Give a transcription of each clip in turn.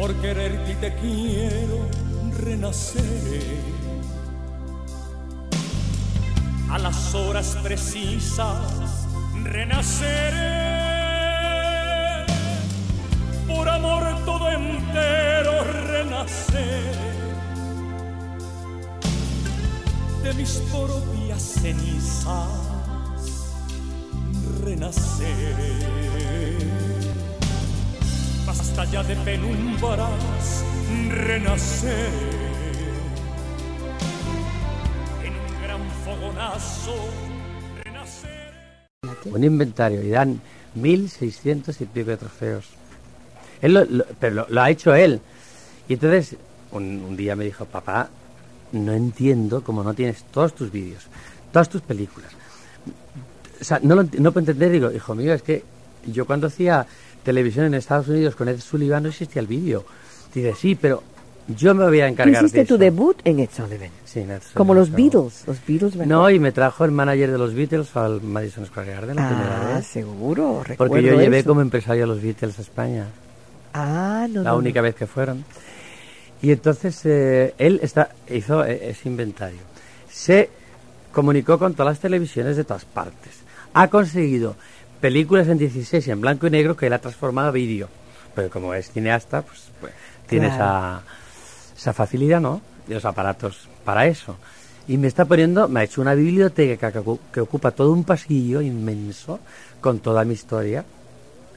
Por quererte y te quiero renacer. A las horas precisas renaceré. Por amor todo entero renacer. De mis propias cenizas De penumbras renacer. En un gran fogonazo renacer. un inventario y dan 1600 y pico de trofeos. Él lo, pero lo, ha hecho él. Y entonces un, día me dijo, papá, no entiendo cómo no tienes todos tus vídeos, todas tus películas. O sea, no, lo no puedo entender, digo, hijo mío, es que yo cuando hacía televisión en Estados Unidos con Ed Sullivan no existía el vídeo. Dice, sí, pero yo me voy a encargar hiciste de tu eso". debut en Ed Sullivan. Sí, en Ed Como Sullivan los Show. Beatles. Los Beatles, ¿verdad? No, y me trajo el manager de los Beatles al Madison Square Garden la primera Ah, vez. seguro, recuerdo Porque yo llevé eso. como empresario a los Beatles a España, Ah, no, la no, única vez que fueron. Y entonces eh, él está, hizo eh, ese inventario. Se comunicó con todas las televisiones de todas partes. Ha conseguido películas en 16 y en blanco y negro que él ha transformado a vídeo. Pero como es cineasta, pues, pues, tiene Claro. esa, esa facilidad, ¿no? Y los aparatos para eso. Y me está poniendo, me ha hecho una biblioteca que, ocu- que ocupa todo un pasillo inmenso con toda mi historia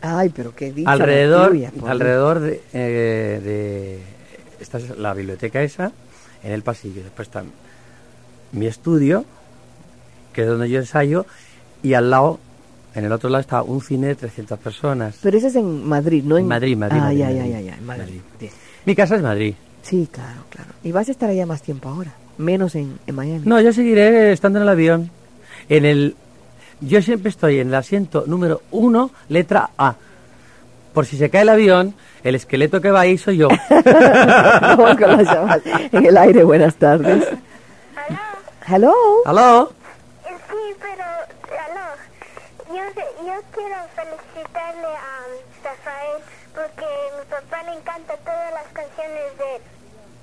Ay, pero qué dicha. la alrededor tuya, alrededor de, eh, de- esta es la biblioteca esa en el pasillo después está mi estudio que es donde yo ensayo y al lado en el otro lado está un cine de 300 personas Pero eso es en Madrid, ¿no? En Madrid, Madrid, Ah, Madrid, ya, ya, Madrid. ya, ya, en Madrid. Mi casa es Madrid Sí, claro, claro. Y vas a estar allá más tiempo ahora, menos en, en Miami. no yo seguiré estando en el avión en el yo siempre estoy en el asiento número uno letra A por si se cae el avión el esqueleto que va ahí soy yo. En el aire, buenas tardes. Hello. ¿Aló? Sí, pero, aló, yo, yo quiero felicitarle a Rafael porque a mi papá le encantan todas las canciones de él.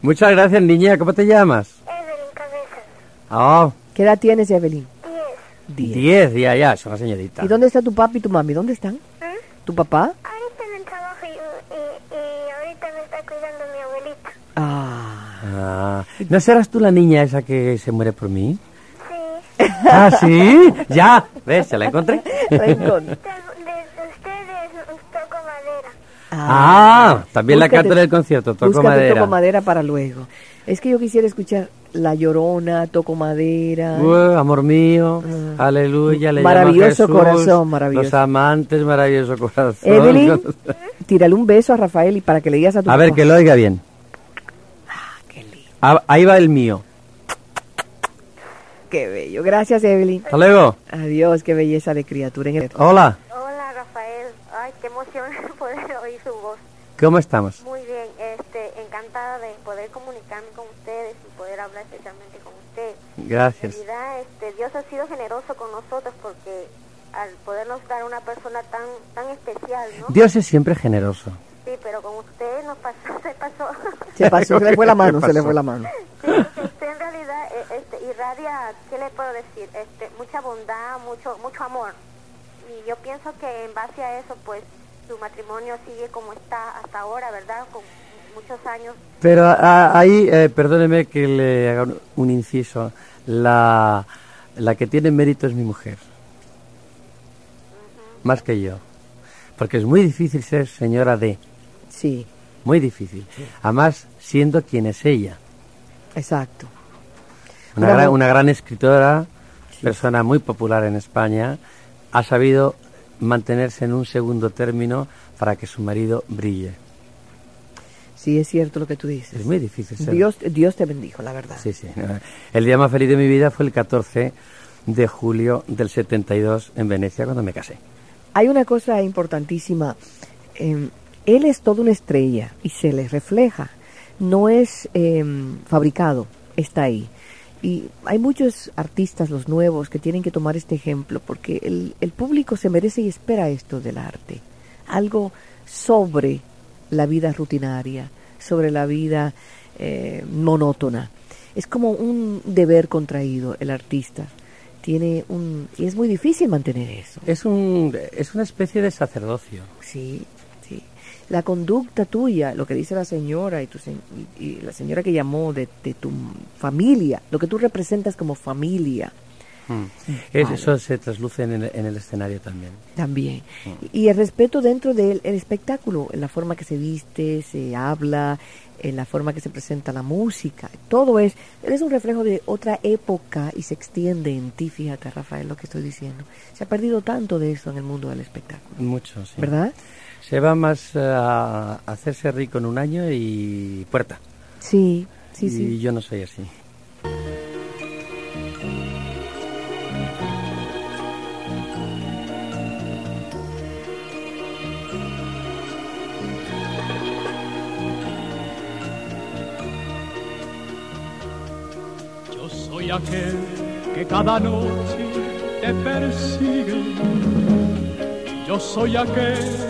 Muchas gracias, niña. ¿Cómo te llamas? Evelyn Cabezas, Oh, ¿Qué edad tienes, Evelyn? 10. Diez. diez, ya, ya, es una señorita. ¿Y dónde está tu papi y tu mami? ¿Dónde están? ¿Eh? ¿Tu papá? Ahorita en el trabajo y, y, y ahorita me está cuidando mi abuelita. Ah. Ah, ¿No serás tú la niña esa que se muere por mí? Sí. Ah, sí, ya, ves, ya la encontré. Rincón. De, de ustedes toco madera. Ah, también la Búscate- canto en el concierto, toco madera. Toco madera para luego. Es que yo quisiera escuchar La Llorona, Toco Madera. Amor mío, aleluya, le llama Maravilloso Jesús, corazón, maravilloso. Los amantes, maravilloso corazón. Evelyn, tírale un beso a Rafael y para que le digas a tu A ver, que lo oiga bien. Qué lindo, Ah, Ahí va el mío. Qué bello. Gracias, Evelyn. Hasta luego. Adiós, qué belleza de criatura. En el... Hola, Hola, Rafael. Ay, qué emoción poder oír su voz. ¿cómo estamos? Muy bien, este, encantada de poder comunicarme con ustedes y poder hablar especialmente con usted. En Gracias. realidad, este, Dios ha sido generoso con nosotros porque al podernos dar una persona tan tan especial, ¿no? Dios es siempre generoso. Sí, pero con usted nos pasó, se pasó. Se pasó, se le fue la mano, ¿Qué se le fue la mano. Sí, porque usted en realidad eh, este, irradia, ¿qué le puedo decir? Este, mucha bondad, mucho mucho amor. Y yo pienso que en base a eso, pues, su matrimonio sigue como está hasta ahora, ¿verdad? Con muchos años. Pero ah, ahí, eh, perdóneme que le haga un, un inciso. La, la que tiene mérito es mi mujer. Más que yo. Porque es muy difícil ser señora de. Sí, Muy difícil. Además, siendo quien es ella. exacto. Una, gran, una gran escritora, persona muy popular en España, ha sabido mantenerse en un segundo término para que su marido brille. Sí, es cierto lo que tú dices. Es muy difícil. Dios, Dios te bendijo, la verdad. Sí, sí. El día más feliz de mi vida fue el 14 de julio del 72 en Venecia cuando me casé. Hay una cosa importantísima. eh, él es toda una estrella y se le refleja. No es eh, fabricado, está ahí. Y hay muchos artistas, los nuevos, que tienen que tomar este ejemplo porque el, el público se merece y espera esto del arte. Algo sobre la vida rutinaria, sobre la vida eh, monótona. Es como un deber contraído el artista. Tiene un y es muy difícil mantener eso. Es, un, es una especie de sacerdocio. Sí, sí. La conducta tuya, lo que dice la señora y, tu, se- y, y la señora que llamó de, de tu familia, lo que tú representas como familia Vale. Eso se trasluce en el, en el escenario también. también. Y el respeto dentro del el espectáculo, en la forma que se viste, se habla, en la forma que se presenta la música, todo es, es un reflejo de otra época y se extiende en ti, fíjate Rafael, lo que estoy diciendo. Se ha perdido tanto de eso en el mundo del espectáculo, Mucho, sí. ¿verdad? Se va más eh, a hacerse rico en un año y puerta. Sí, sí, y sí. yo no soy así. Yo soy aquel que cada noche te persigue. Yo soy aquel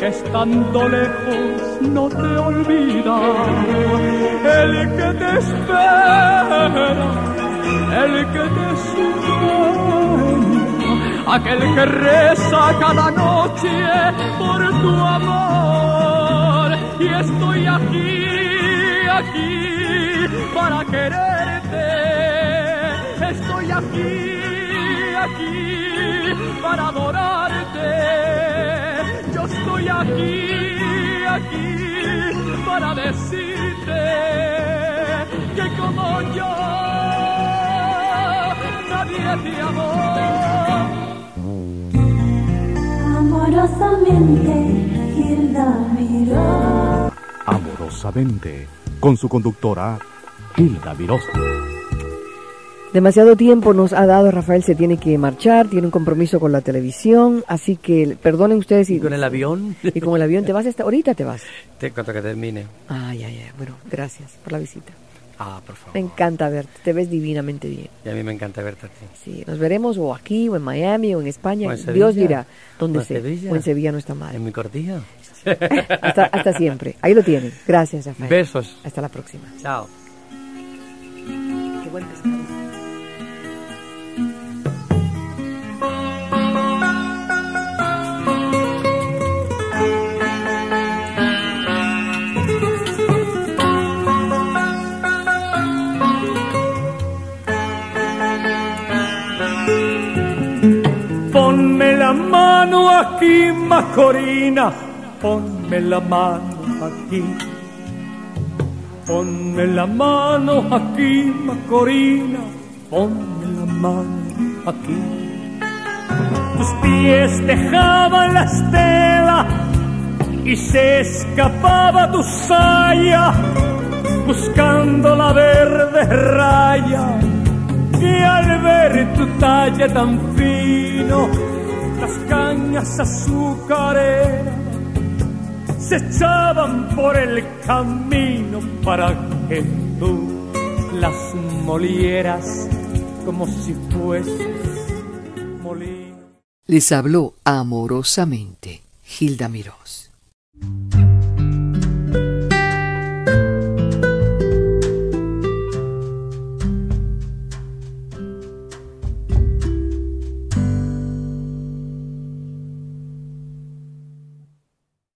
que estando lejos no te olvida. El que te espera, el que te sueña, aquel que reza cada noche por tu amor. Y estoy aquí, aquí para quererte. Estoy aquí, aquí para adorarte. Aquí, aquí para decirte que como yo nadie te amó. Amorosamente, Hilda miró. Amorosamente, con su conductora, Hilda Virosa. Demasiado tiempo nos ha dado, Rafael se tiene que marchar, tiene un compromiso con la televisión, así que perdonen ustedes. Y con el avión, Y con el avión te vas hasta... Ahorita te vas. te cuento que termine. Ay, ay, ay. Bueno, gracias por la visita. Ah, por favor. Me encanta verte, te ves divinamente bien. Y a mí me encanta verte a ti. Sí, nos veremos o aquí, o en Miami, o en España. O en Dios dirá, donde sea. Sevilla. O en Sevilla, nuestra madre. En mi cortillo. Hasta, hasta siempre. Ahí lo tienen. Gracias, Rafael. Besos. Hasta la próxima. Chao. Qué buen pescado. Mano aquí, Macorina, ponme la mano aquí. Ponme la mano aquí, Macorina, ponme la mano aquí. Tus pies dejaban la estela y se escapaba tu saya buscando la verde raya y al ver tu talle tan fino, las cañas azucareras se echaban por el camino para que tú las molieras como si fueses molino. Les habló amorosamente Hilda Mirós.